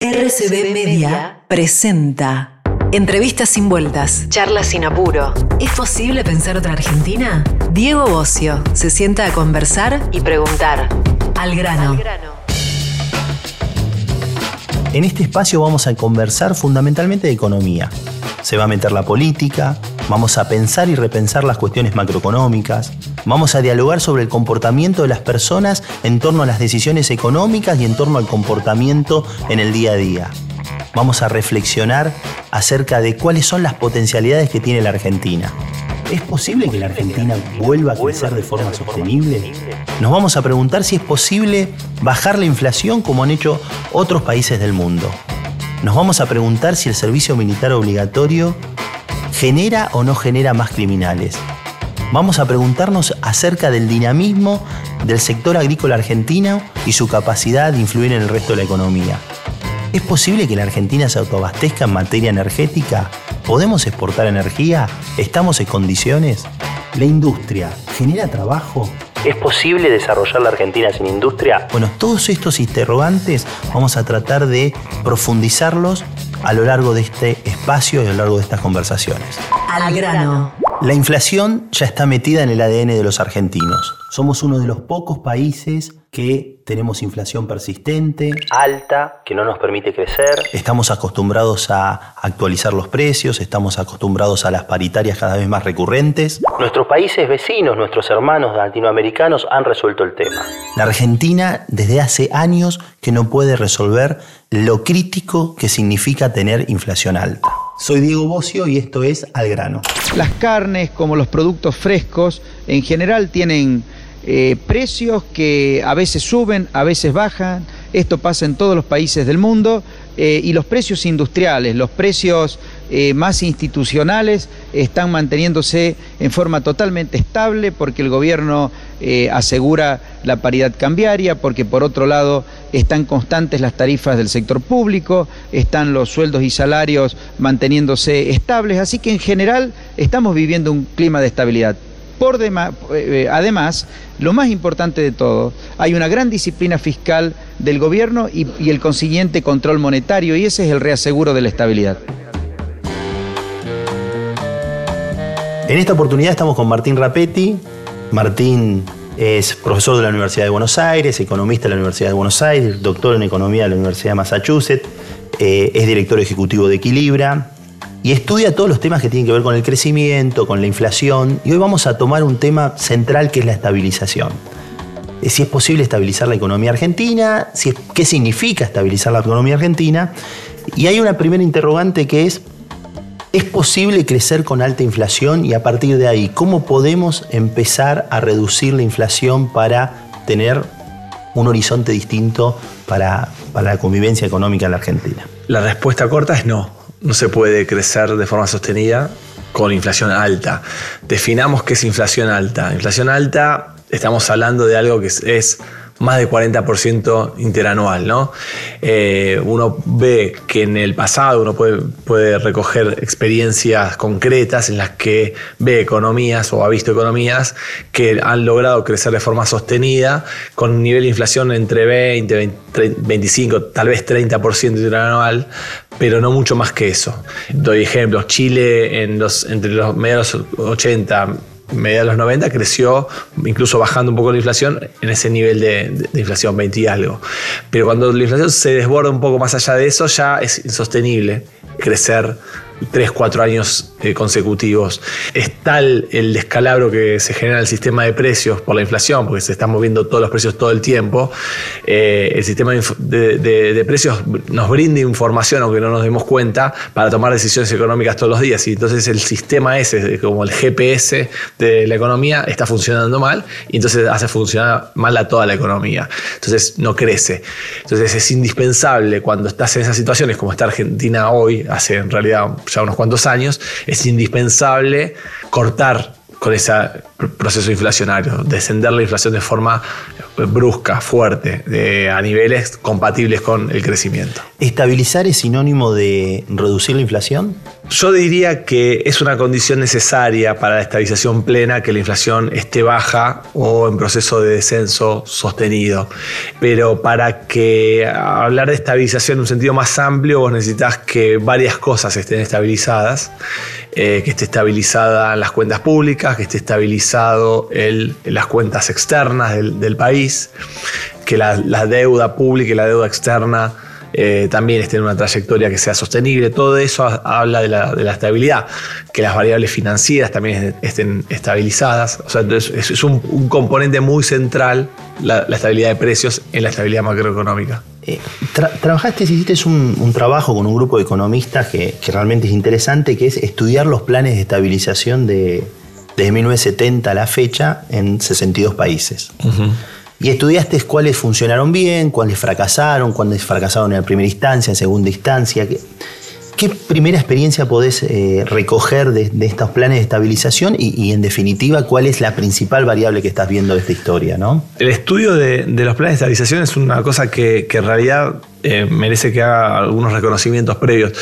RCB Media presenta Entrevistas sin vueltas, charlas sin apuro. ¿Es posible pensar otra Argentina? Diego Bocio se sienta a conversar y preguntar. Al grano. En este espacio vamos a conversar fundamentalmente de economía. Se va a meter la política, vamos a pensar y repensar las cuestiones macroeconómicas, vamos a dialogar sobre el comportamiento de las personas en torno a las decisiones económicas y en torno al comportamiento en el día a día. Vamos a reflexionar acerca de cuáles son las potencialidades que tiene la Argentina. ¿Es posible que la Argentina vuelva a crecer de forma sostenible? Nos vamos a preguntar si es posible bajar la inflación como han hecho otros países del mundo. Nos vamos a preguntar si el servicio militar obligatorio genera o no genera más criminales. Vamos a preguntarnos acerca del dinamismo del sector agrícola argentino y su capacidad de influir en el resto de la economía. ¿Es posible que la Argentina se autoabastezca en materia energética? ¿Podemos exportar energía? ¿Estamos en condiciones? ¿La industria genera trabajo? ¿Es posible desarrollar la Argentina sin industria? Bueno, todos estos interrogantes vamos a tratar de profundizarlos a lo largo de este espacio y a lo largo de estas conversaciones. Al grano. La inflación ya está metida en el ADN de los argentinos. Somos uno de los pocos países que tenemos inflación persistente, alta, que no nos permite crecer. Estamos acostumbrados a actualizar los precios, estamos acostumbrados a las paritarias cada vez más recurrentes. Nuestros países vecinos, nuestros hermanos latinoamericanos han resuelto el tema. La Argentina desde hace años que no puede resolver lo crítico que significa tener inflación alta. Soy Diego Bocio y esto es Al grano. Las carnes como los productos frescos en general tienen eh, precios que a veces suben, a veces bajan. Esto pasa en todos los países del mundo. Eh, y los precios industriales, los precios eh, más institucionales están manteniéndose en forma totalmente estable porque el gobierno asegura la paridad cambiaria, porque por otro lado están constantes las tarifas del sector público, están los sueldos y salarios manteniéndose estables, así que en general estamos viviendo un clima de estabilidad. Eh, eh, además, lo más importante de todo, hay una gran disciplina fiscal del gobierno y, y el consiguiente control monetario y ese es el reaseguro de la estabilidad. En esta oportunidad estamos con Martín Rapetti. Martín es profesor de la Universidad de Buenos Aires, economista de la Universidad de Buenos Aires, doctor en economía de la Universidad de Massachusetts, eh, es director ejecutivo de Equilibra, y estudia todos los temas que tienen que ver con el crecimiento, con la inflación. Y hoy vamos a tomar un tema central que es la estabilización. Si es posible estabilizar la economía argentina, si qué significa estabilizar la economía argentina. Y hay una primera interrogante que es, ¿es posible crecer con alta inflación? Y a partir de ahí, ¿cómo podemos empezar a reducir la inflación para tener un horizonte distinto para, para la convivencia económica en la Argentina? La respuesta corta es no no se puede crecer de forma sostenida con inflación alta. Definamos qué es inflación alta. Inflación alta, estamos hablando de algo que es más de 40% interanual. ¿no? Eh, uno ve que en el pasado uno puede, recoger experiencias concretas en las que ve economías o ha visto economías que han logrado crecer de forma sostenida con un nivel de inflación entre 20, 25, tal vez 30% interanual, pero no mucho más que eso. Doy ejemplos. Chile en los, entre los mediados 80 media de los 90 creció, incluso bajando un poco la inflación, en ese nivel de, inflación, 20 y algo. Pero cuando la inflación se desborda un poco más allá de eso, ya es insostenible crecer 3, 4 años eh, consecutivos. Es tal el descalabro que se genera en el sistema de precios por la inflación, porque se están moviendo todos los precios todo el tiempo. Eh, el sistema de, precios nos brinda información, aunque no nos demos cuenta, para tomar decisiones económicas todos los días. Y entonces el sistema ese, como el GPS de la economía, está funcionando mal y entonces hace funcionar mal a toda la economía. Entonces no crece. Entonces es indispensable cuando estás en esas situaciones, como está Argentina hoy, hace en realidad ya unos cuantos años, es indispensable cortar con ese proceso inflacionario, descender la inflación de forma brusca, fuerte, a niveles compatibles con el crecimiento. ¿Estabilizar es sinónimo de reducir la inflación? Yo diría que es una condición necesaria para la estabilización plena que la inflación esté baja o en proceso de descenso sostenido. Pero para que hablar de estabilización en un sentido más amplio, vos necesitas que varias cosas estén estabilizadas. Eh, que esté estabilizada las cuentas públicas, que esté estabilizado el, las cuentas externas del, país, que la, la deuda pública y la deuda externa eh, también esté en una trayectoria que sea sostenible. Todo eso habla de la, estabilidad, que las variables financieras también estén estabilizadas. O sea, es, un, componente muy central la, estabilidad de precios en la estabilidad macroeconómica. Eh, trabajaste, hiciste un, trabajo con un grupo de economistas que, realmente es interesante, que es estudiar los planes de estabilización de, desde 1970 a la fecha en 62 países. Y estudiaste cuáles funcionaron bien, cuáles fracasaron, cuáles fracasaron en primera instancia, en segunda instancia. ¿Qué, primera experiencia podés eh, recoger de, estos planes de estabilización y, en definitiva, cuál es la principal variable que estás viendo de esta historia? ¿no? El estudio de, los planes de estabilización es una cosa que, en realidad eh, merece que haga algunos reconocimientos previos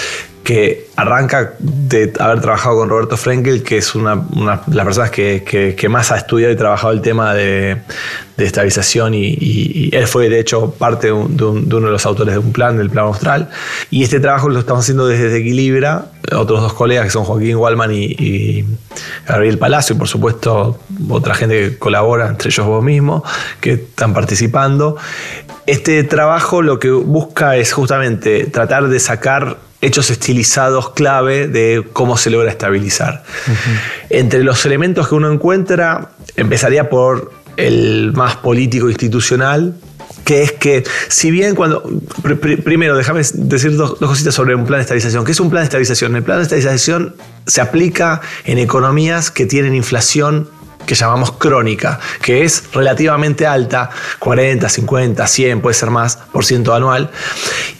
que arranca de haber trabajado con Roberto Frenkel, que es una, de las personas que, más ha estudiado y trabajado el tema de, estabilización y, él fue de hecho parte de, uno de los autores de un plan, del plan austral. Y este trabajo lo estamos haciendo desde Equilibra, otros dos colegas que son Joaquín Wallman y, Gabriel Palacio, y por supuesto otra gente que colabora, entre ellos vos mismo, que están participando. Este trabajo lo que busca es justamente tratar de sacar hechos estilizados clave de cómo se logra estabilizar. Entre los elementos que uno encuentra, empezaría por el más político institucional, que es que, si bien cuando. primero, déjame decir dos, cositas sobre un plan de estabilización. ¿Qué es un plan de estabilización? El plan de estabilización se aplica en economías que tienen inflación que llamamos crónica, que es relativamente alta, 40, 50, 100, puede ser más, por ciento anual,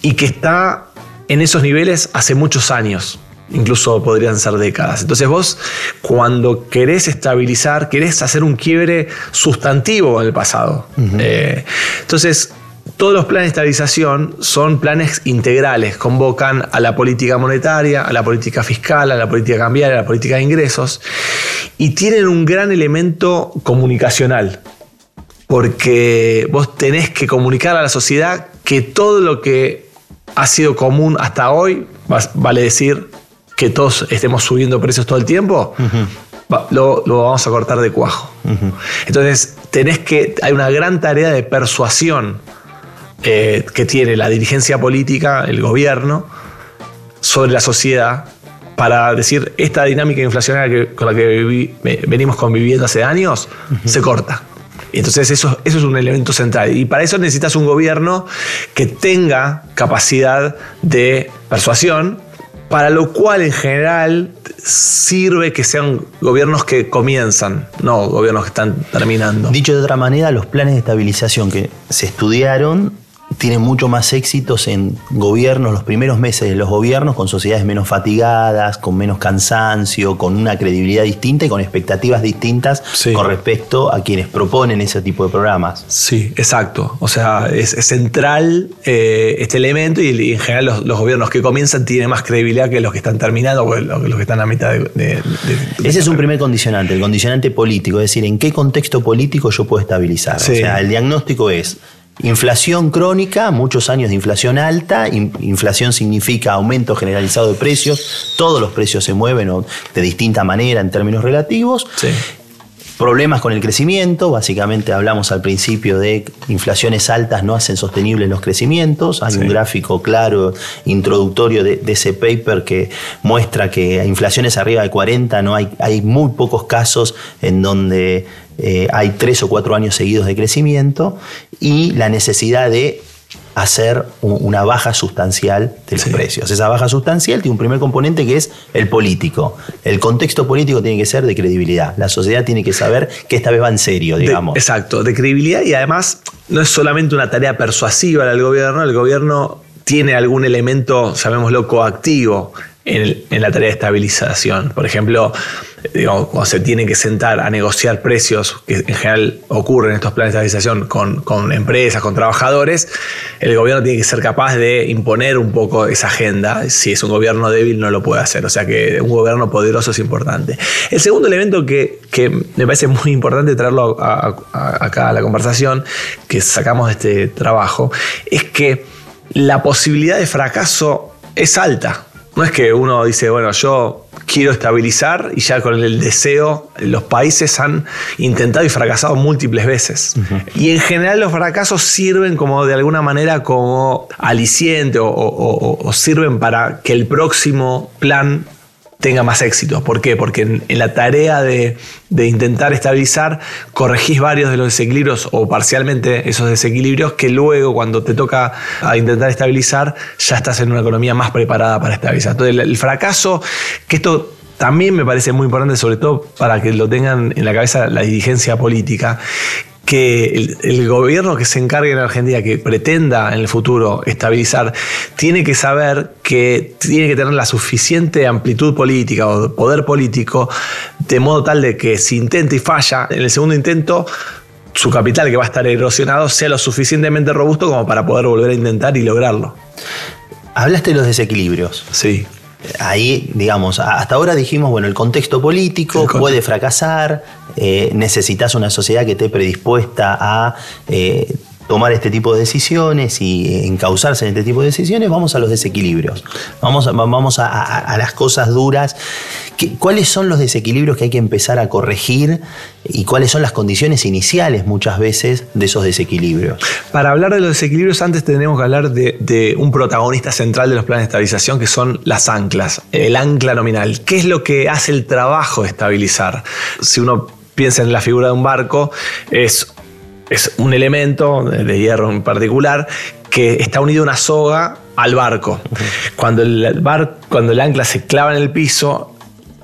y que está en esos niveles hace muchos años. Incluso podrían ser décadas. Entonces vos, cuando querés estabilizar, querés hacer un quiebre sustantivo en el pasado. Eh, entonces, todos los planes de estabilización son planes integrales, convocan a la política monetaria, a la política fiscal, a la política cambiaria, a la política de ingresos, y tienen un gran elemento comunicacional, porque vos tenés que comunicar a la sociedad que todo lo que ha sido común hasta hoy, vale decir que todos estemos subiendo precios todo el tiempo, lo, vamos a cortar de cuajo. Entonces, tenés que, hay una gran tarea de persuasión eh, que tiene la dirigencia política, el gobierno, sobre la sociedad para decir esta dinámica inflacionaria con la que venimos conviviendo hace años se corta. Entonces eso, eso es un elemento central. Y para eso necesitas un gobierno que tenga capacidad de persuasión, para lo cual en general sirve que sean gobiernos que comienzan, no gobiernos que están terminando. Dicho de otra manera, los planes de estabilización que se estudiaron tienen mucho más éxitos en gobiernos, los primeros meses de los gobiernos, con sociedades menos fatigadas, con menos cansancio, con una credibilidad distinta y con expectativas distintas con respecto a quienes proponen ese tipo de programas. Sí, exacto. O sea, es, central eh, este elemento y, en general los, gobiernos que comienzan tienen más credibilidad que los que están terminando o los que están a mitad de... ese es un primer condicionante, el condicionante político, es decir, en qué contexto político yo puedo estabilizar. O sea, el diagnóstico es Inflación crónica, muchos años de inflación alta, inflación significa aumento generalizado de precios, todos los precios se mueven de distinta manera en términos relativos. Problemas con el crecimiento, básicamente hablamos al principio de inflaciones altas no hacen sostenibles los crecimientos. Hay un gráfico claro, introductorio de, ese paper que muestra que a inflaciones arriba de 40 no hay, hay muy pocos casos en donde eh, hay tres o cuatro años seguidos de crecimiento y la necesidad de hacer una baja sustancial de los precios. Esa baja sustancial tiene un primer componente que es el político. El contexto político tiene que ser de credibilidad. La sociedad tiene que saber que esta vez va en serio, digamos. exacto, de credibilidad y además no es solamente una tarea persuasiva del gobierno, el gobierno tiene algún elemento, llamémoslo, coactivo en, la tarea de estabilización. Por ejemplo, cuando se tiene que sentar a negociar precios, que en general ocurren estos planes de estabilización con, empresas, con trabajadores, el gobierno tiene que ser capaz de imponer un poco esa agenda. Si es un gobierno débil, no lo puede hacer. O sea que un gobierno poderoso es importante. El segundo elemento que, me parece muy importante traerlo acá a la conversación, que sacamos de este trabajo, es que la posibilidad de fracaso es alta. No es que uno dice, bueno, yo quiero estabilizar y ya con el deseo los países han intentado y fracasado múltiples veces. Y en general los fracasos sirven como de alguna manera como aliciente o sirven para que el próximo plan tenga más éxito. ¿Por qué? Porque en, la tarea de, intentar estabilizar, corregís varios de los desequilibrios o parcialmente esos desequilibrios que luego cuando te toca a intentar estabilizar, ya estás en una economía más preparada para estabilizar. Entonces el fracaso, que esto también me parece muy importante, sobre todo para que lo tengan en la cabeza la dirigencia política, que el, gobierno que se encargue en Argentina, que pretenda en el futuro estabilizar, tiene que saber que tiene que tener la suficiente amplitud política o poder político, de modo tal de que si intenta y falla, en el segundo intento su capital que va a estar erosionado sea lo suficientemente robusto como para poder volver a intentar y lograrlo. Hablaste de los desequilibrios. Sí ahí, digamos, hasta ahora dijimos, bueno, el contexto político puede fracasar, eh, necesitas una sociedad que esté predispuesta a eh, tomar este tipo de decisiones y encauzarse en este tipo de decisiones, vamos a los desequilibrios, vamos, vamos a, las cosas duras. ¿Cuáles son los desequilibrios que hay que empezar a corregir y cuáles son las condiciones iniciales muchas veces de esos desequilibrios? Para hablar de los desequilibrios antes tenemos que hablar de, de un protagonista central de los planes de estabilización que son las anclas, el ancla nominal. ¿Qué es lo que hace el trabajo de estabilizar? Si uno piensa en la figura de un barco, es es un elemento de hierro en particular que está unido a una soga al barco. Cuando el, cuando el ancla se clava en el piso,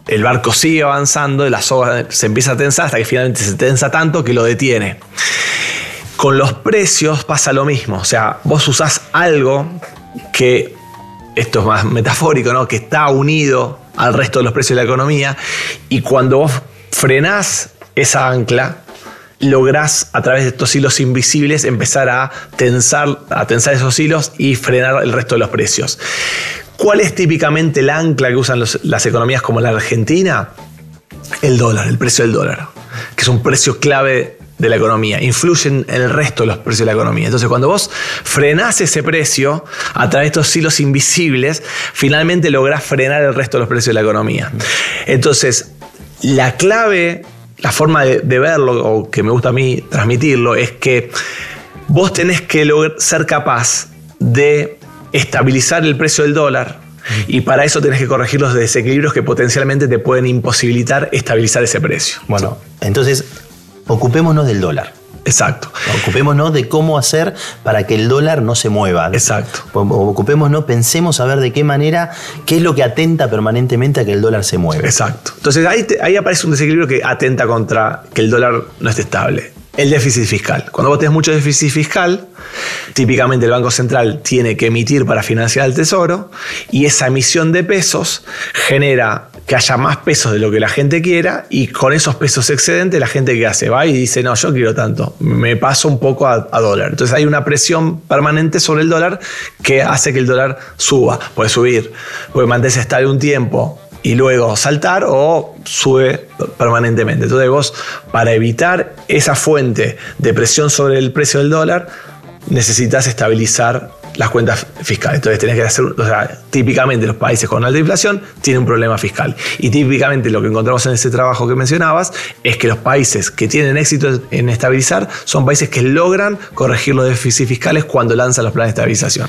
el barco sigue avanzando y la soga se empieza a tensar hasta que finalmente se tensa tanto que lo detiene. Con los precios pasa lo mismo, o sea, vos usás algo que, esto es más metafórico, ¿no? que está unido al resto de los precios de la economía y cuando vos frenás esa ancla, lográs a través de estos hilos invisibles empezar a tensar, a tensar esos hilos y frenar el resto de los precios. ¿Cuál es típicamente el ancla que usan las economías como la Argentina? El dólar, el precio del dólar, que es un precio clave de la economía, influyen en el resto de los precios de la economía. Entonces, cuando vos frenás ese precio a través de estos hilos invisibles, finalmente lográs frenar el resto de los precios de la economía. Entonces, la clave la forma de, verlo, o que me gusta a mí transmitirlo, es que vos tenés que ser capaz de estabilizar el precio del dólar, y para eso tenés que corregir los desequilibrios que potencialmente te pueden imposibilitar estabilizar ese precio. Bueno, entonces ocupémonos del dólar. Exacto. Ocupémonos de cómo hacer para que el dólar no se mueva. Exacto. Ocupémonos, pensemos a ver de qué manera, qué es lo que atenta permanentemente a que el dólar se mueva. Exacto. Entonces ahí, ahí aparece un desequilibrio que atenta contra que el dólar no esté estable. El déficit fiscal. Cuando vos tenés mucho déficit fiscal, típicamente el Banco Central tiene que emitir para financiar el Tesoro y esa emisión de pesos genera que haya más pesos de lo que la gente quiera y con esos pesos excedentes la gente que hace va y dice, no, yo quiero tanto, me paso un poco a, dólar. Entonces hay una presión permanente sobre el dólar que hace que el dólar suba. Puede subir, puede mantenerse estable un tiempo y luego saltar o sube permanentemente. Entonces vos, para evitar esa fuente de presión sobre el precio del dólar, necesitas estabilizar las cuentas fiscales. Entonces tenés que hacer, o sea, típicamente los países con alta inflación tienen un problema fiscal. Y típicamente lo que encontramos en ese trabajo que mencionabas es que los países que tienen éxito en estabilizar son países que logran corregir los déficits fiscales cuando lanzan los planes de estabilización.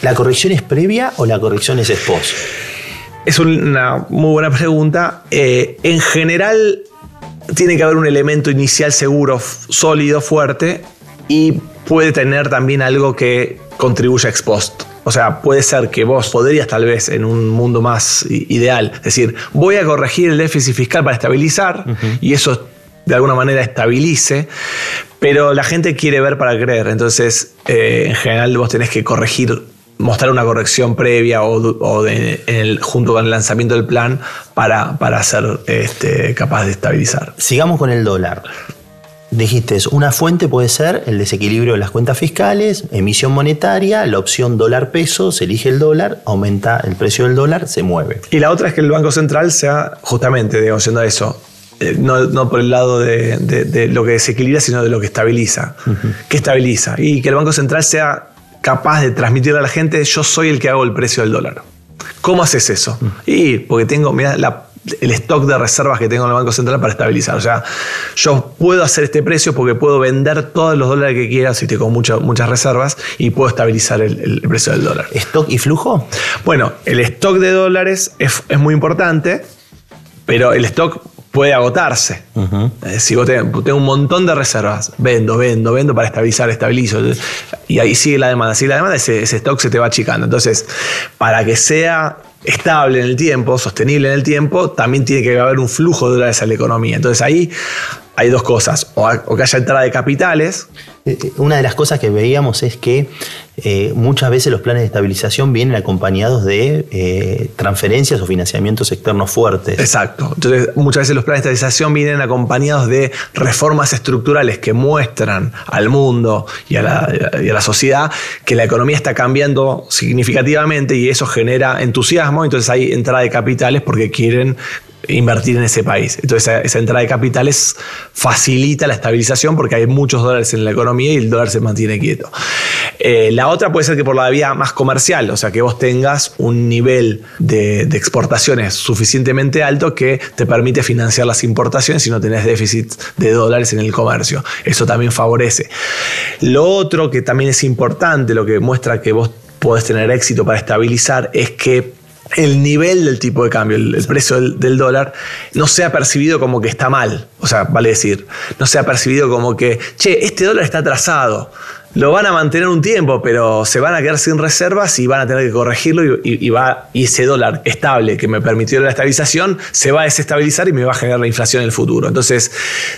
¿La corrección es previa o la corrección es post? Es una muy buena pregunta. Eh, en general, tiene que haber un elemento inicial seguro, sólido, fuerte, y puede tener también algo que contribuya ex post. O sea, puede ser que vos podrías tal vez en un mundo más ideal decir, voy a corregir el déficit fiscal para estabilizar y eso de alguna manera estabilice, pero la gente quiere ver para creer. Entonces, eh, en general vos tenés que corregir mostrar una corrección previa o, junto con el lanzamiento del plan para, para ser este, capaz de estabilizar. Sigamos con el dólar. Dijiste, una fuente puede ser el desequilibrio de las cuentas fiscales, emisión monetaria, la opción dólar-peso, se elige el dólar, aumenta el precio del dólar, se mueve. Y la otra es que el Banco Central sea justamente, digamos, siendo eso, eh, no, por el lado de, lo que desequilibra, sino de lo que estabiliza. ¿Qué estabiliza? Y que el Banco Central sea capaz de transmitirle a la gente, yo soy el que hago el precio del dólar. ¿Cómo haces eso? Y porque tengo, mira, la el stock de reservas que tengo en el Banco Central para estabilizar. O sea, yo puedo hacer este precio porque puedo vender todos los dólares que quiera si tengo muchas reservas y puedo estabilizar el, precio del dólar. ¿Stock y flujo? Bueno, el stock de dólares es, es muy importante, pero el stock puede agotarse. Eh, si vos tengo, un montón de reservas, vendo, vendo, vendo para estabilizar, estabilizo. Y ahí sigue la demanda. Sigue la demanda, ese, ese stock se te va achicando. Entonces, para que sea estable en el tiempo, sostenible en el tiempo, también tiene que haber un flujo de dólares a la economía. Entonces ahí hay dos cosas, o, que haya entrada de capitales. Eh, eh, una de las cosas que veíamos es que eh, muchas veces los planes de estabilización vienen acompañados de transferencias o financiamientos externos fuertes. Exacto. Entonces, muchas veces los planes de estabilización vienen acompañados de reformas estructurales que muestran al mundo y a la sociedad que la economía está cambiando significativamente y eso genera entusiasmo. Entonces, hay entrada de capitales porque quieren invertir en ese país. Entonces esa, entrada de capitales facilita la estabilización porque hay muchos dólares en la economía y el dólar se mantiene quieto. Eh, la otra puede ser que por la vía más comercial, o sea que vos tengas un nivel de, exportaciones suficientemente alto que te permite financiar las importaciones si no tenés déficit de dólares en el comercio. Eso también favorece. Lo otro que también es importante, lo que muestra que vos podés tener éxito para estabilizar, es que el nivel del tipo de cambio, el, precio del, dólar, no sea percibido como que está mal. O sea, vale decir, no sea percibido como que, che, este dólar está atrasado. Lo van a mantener un tiempo, pero se van a quedar sin reservas y van a tener que corregirlo y, ese dólar estable que me permitió la estabilización se va a desestabilizar y me va a generar la inflación en el futuro. Entonces,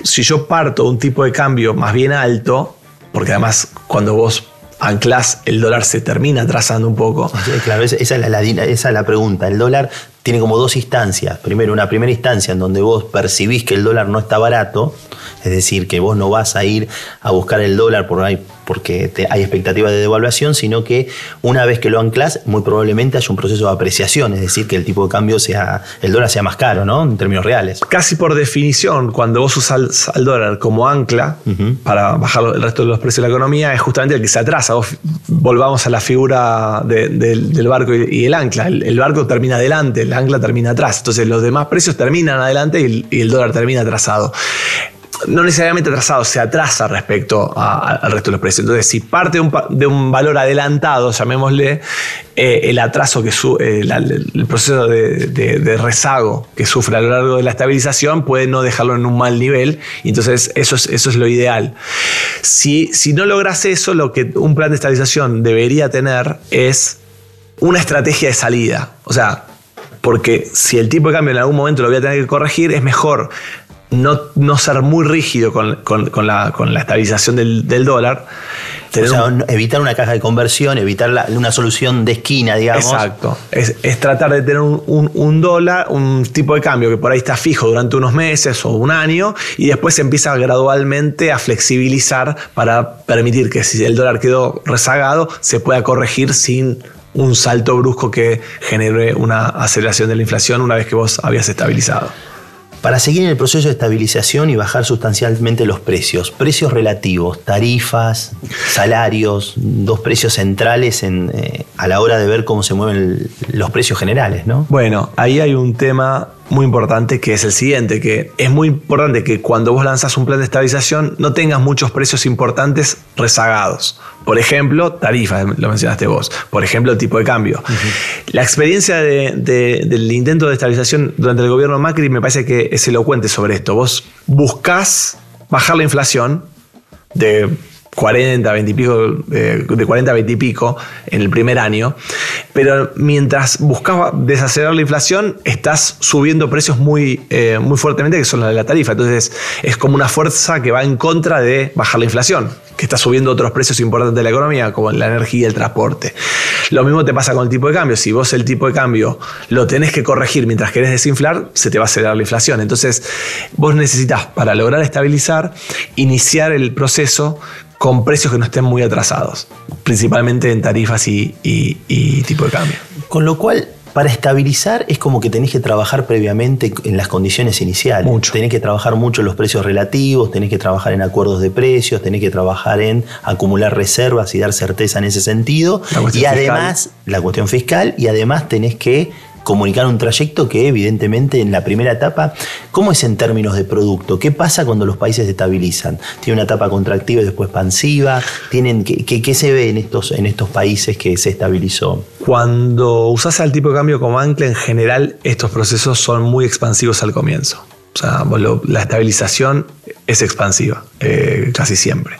si yo parto un tipo de cambio más bien alto, porque además cuando vos anclas, el dólar se termina atrasando un poco. claro, es la, esa es la pregunta. El dólar tiene como dos instancias. Primero, una primera instancia en donde vos percibís que el dólar no está barato, es decir, que vos no vas a ir a buscar el dólar por ahí porque hay expectativa de devaluación, sino que una vez que lo anclas, muy probablemente haya un proceso de apreciación, es decir, que el tipo de cambio sea, el dólar sea más caro, ¿no? En términos reales. Casi por definición, cuando vos usas al dólar como ancla para bajar el resto de los precios de la economía, es justamente el que se atrasa. volvamos a la figura del barco y, el ancla. El, barco termina adelante, el ancla termina atrás. Entonces los demás precios terminan adelante y el dólar termina atrasado no necesariamente atrasado, se atrasa respecto al resto de los precios. Entonces, si parte de un, valor adelantado, llamémosle, eh, el atraso que sube, eh, el proceso de, rezago que sufre a lo largo de la estabilización puede no dejarlo en un mal nivel. Entonces, eso es, eso es lo ideal. Si, si no logras eso, lo que un plan de estabilización debería tener es una estrategia de salida. O sea, porque si el tipo de cambio en algún momento lo voy a tener que corregir, es mejor no, ser muy rígido con, la, estabilización del, dólar. O sea, evitar una caja de conversión, evitar una solución de esquina, digamos. Exacto. Es, tratar de tener un, dólar, un tipo de cambio que por ahí está fijo durante unos meses o un año y después se empieza gradualmente a flexibilizar para permitir que si el dólar quedó rezagado, se pueda corregir sin un salto brusco que genere una aceleración de la inflación una vez que vos habías estabilizado para seguir en el proceso de estabilización y bajar sustancialmente los precios. Precios relativos, tarifas, salarios, dos precios centrales eh, a la hora de ver cómo se mueven los precios generales, ¿no? Bueno, ahí hay un tema muy importante que es el siguiente, que es muy importante que cuando vos lanzas un plan de estabilización no tengas muchos precios importantes rezagados. Por ejemplo, tarifas, lo mencionaste vos. Por ejemplo, el tipo de cambio. La experiencia del intento de estabilización durante el gobierno Macri me parece que es elocuente sobre esto. Vos buscás bajar la inflación de 40, 20 y pico, eh, de 40 a 20 y pico en el primer año, pero mientras buscaba desacelerar la inflación, estás subiendo precios muy, eh, muy fuertemente, que son la de la tarifa. Entonces es como una fuerza que va en contra de bajar la inflación, que está subiendo otros precios importantes de la economía, como la energía y el transporte. Lo mismo te pasa con el tipo de cambio. Si vos el tipo de cambio lo tenés que corregir mientras querés desinflar, se te va a acelerar la inflación. Entonces, vos necesitas, para lograr estabilizar, iniciar el proceso con precios que no estén muy atrasados, principalmente en tarifas y, y tipo de cambio. Con lo cual, para estabilizar es como que tenés que trabajar previamente en las condiciones iniciales. Mucho. Tenés que trabajar mucho en los precios relativos, tenés que trabajar en acuerdos de precios, tenés que trabajar en acumular reservas y dar certeza en ese sentido. Y además, la cuestión fiscal, y además tenés que comunicar un trayecto que evidentemente en la primera etapa, ¿cómo es en términos de producto? ¿Qué pasa cuando los países se estabilizan? ¿Tiene una etapa contractiva y después expansiva? ¿Tienen, qué, qué, se ve en estos, en estos países que se estabilizó? Cuando usas el tipo de cambio como ancla, en general estos procesos son muy expansivos al comienzo. O sea, la estabilización es expansiva, eh, casi siempre.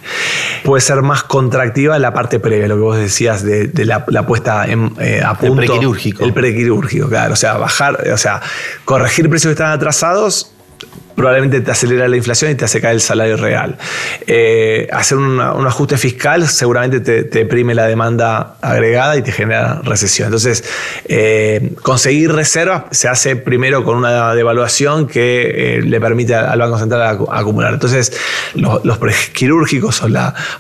Puede ser más contractiva la parte previa, lo que vos decías de, la, puesta en, eh, a punto. El prequirúrgico. El prequirúrgico, claro. O sea, bajar, o sea, corregir precios que están atrasados probablemente te acelera la inflación y te hace caer el salario real. Eh, hacer un ajuste fiscal seguramente te, deprime la demanda agregada y te genera recesión. Entonces, eh, conseguir reservas se hace primero con una devaluación que eh, le permite al Banco Central acumular. Entonces, los, los quirúrgicos o,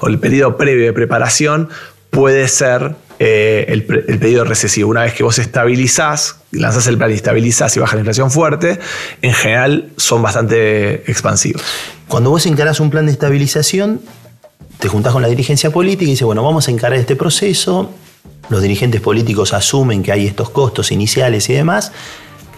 o el periodo previo de preparación puede ser eh, el, pedido recesivo. Una vez que vos estabilizás, lanzás el plan y estabilizás y baja la inflación fuerte, en general son bastante expansivos. Cuando vos encarás un plan de estabilización, te juntás con la dirigencia política y dices, bueno, vamos a encarar este proceso, los dirigentes políticos asumen que hay estos costos iniciales y demás,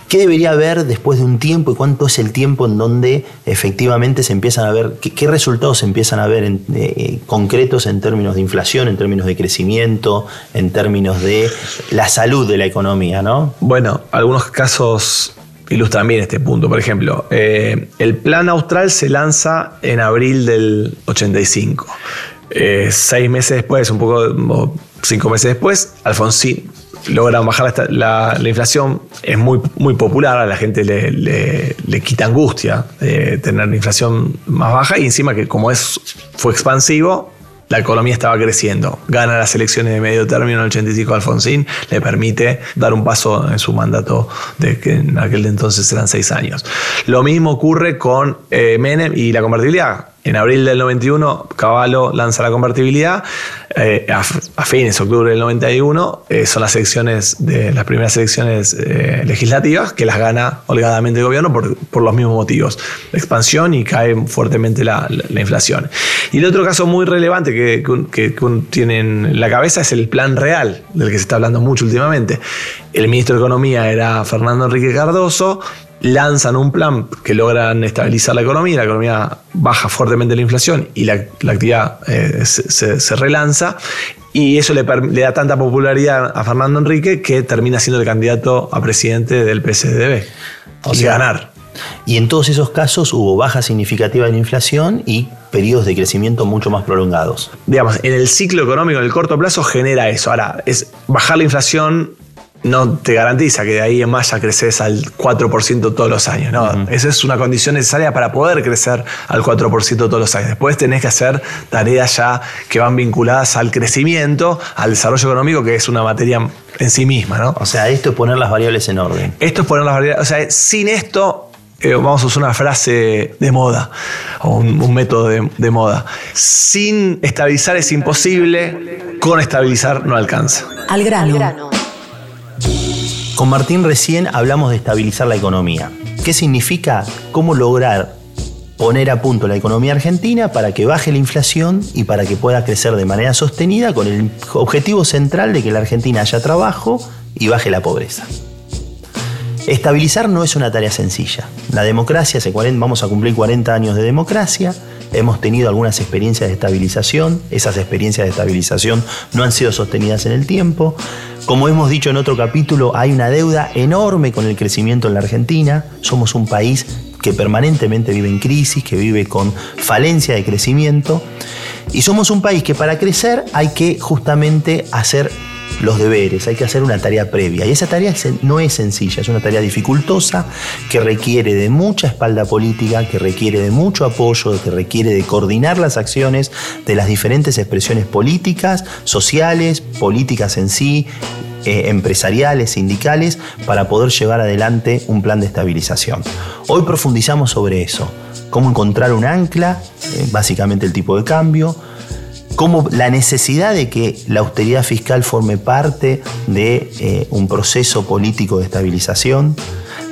¿Qué debería haber después de un tiempo y cuánto es el tiempo en donde efectivamente se empiezan a ver, qué, resultados se empiezan a ver en, eh, concretos en términos de inflación, en términos de crecimiento, en términos de la salud de la economía, ¿no? Bueno, algunos casos ilustran bien este punto. Por ejemplo, eh, el plan austral se lanza en abril del 85. Eh, seis meses después, un poco, cinco meses después, Alfonsín logran bajar la, inflación, es muy, muy popular, a la gente le, quita angustia de tener la inflación más baja y encima que como es, fue expansivo, la economía estaba creciendo. Gana las elecciones de medio término en el 85 Alfonsín, le permite dar un paso en su mandato de que en aquel entonces eran seis años. Lo mismo ocurre con eh, Menem y la convertibilidad en abril del 91, Caballo lanza la convertibilidad. Eh, a, fines de octubre del 91 eh, son las elecciones de las primeras elecciones eh, legislativas que las gana holgadamente el gobierno por, los mismos motivos, expansión y cae fuertemente la, inflación. Y el otro caso muy relevante que, que, que tiene en la cabeza es el plan real, del que se está hablando mucho últimamente. El ministro de Economía era Fernando Enrique Cardoso, lanzan un plan que logran estabilizar la economía, la economía baja fuertemente la inflación y la, actividad eh, se, relanza. Y eso le, da tanta popularidad a Fernando Enrique que termina siendo el candidato a presidente del PSDB. O y ganar. Y en todos esos casos hubo baja significativa en la inflación y periodos de crecimiento mucho más prolongados. Digamos, en el ciclo económico, en el corto plazo, genera eso. Ahora, es bajar la inflación no te garantiza que de ahí en más ya creces al 4% todos los años. ¿no? Esa es una condición necesaria para poder crecer al 4% todos los años. Después tenés que hacer tareas ya que van vinculadas al crecimiento, al desarrollo económico, que es una materia en sí misma. ¿no? O sea, esto es poner las variables en orden. Esto es poner las variables. O sea, sin esto eh, vamos a usar una frase de moda o un, método de, moda. Sin estabilizar es imposible, con estabilizar no alcanza. Al grano. Con Martín recién hablamos de estabilizar la economía. ¿Qué significa? ¿Cómo lograr poner a punto la economía argentina para que baje la inflación y para que pueda crecer de manera sostenida con el objetivo central de que la Argentina haya trabajo y baje la pobreza? Estabilizar no es una tarea sencilla. La democracia, vamos a cumplir 40 años de democracia, hemos tenido algunas experiencias de estabilización, esas experiencias de estabilización no han sido sostenidas en el tiempo, como hemos dicho en otro capítulo, hay una deuda enorme con el crecimiento en la Argentina. Somos un país que permanentemente vive en crisis, que vive con falencia de crecimiento. Y somos un país que para crecer hay que justamente hacer los deberes, hay que hacer una tarea previa. Y esa tarea no es sencilla, es una tarea dificultosa que requiere de mucha espalda política, que requiere de mucho apoyo, que requiere de coordinar las acciones de las diferentes expresiones políticas, sociales, políticas en sí, eh, empresariales, sindicales, para poder llevar adelante un plan de estabilización. Hoy profundizamos sobre eso, cómo encontrar un ancla, eh, básicamente el tipo de cambio, cómo la necesidad de que la austeridad fiscal forme parte de eh, un proceso político de estabilización,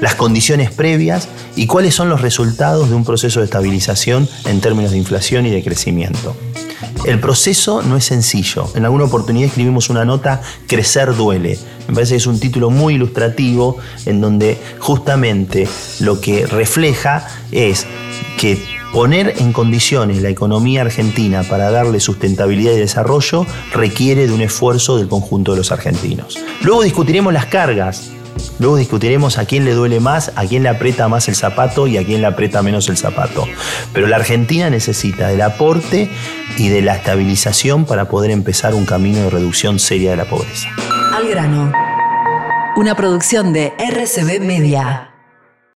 las condiciones previas y cuáles son los resultados de un proceso de estabilización en términos de inflación y de crecimiento. El proceso no es sencillo. En alguna oportunidad escribimos una nota, Crecer duele. Me parece que es un título muy ilustrativo en donde justamente lo que refleja es que Poner en condiciones la economía argentina para darle sustentabilidad y desarrollo requiere de un esfuerzo del conjunto de los argentinos. Luego discutiremos las cargas, luego discutiremos a quién le duele más, a quién le aprieta más el zapato y a quién le aprieta menos el zapato. Pero la Argentina necesita del aporte y de la estabilización para poder empezar un camino de reducción seria de la pobreza. Al grano. Una producción de RCB Media.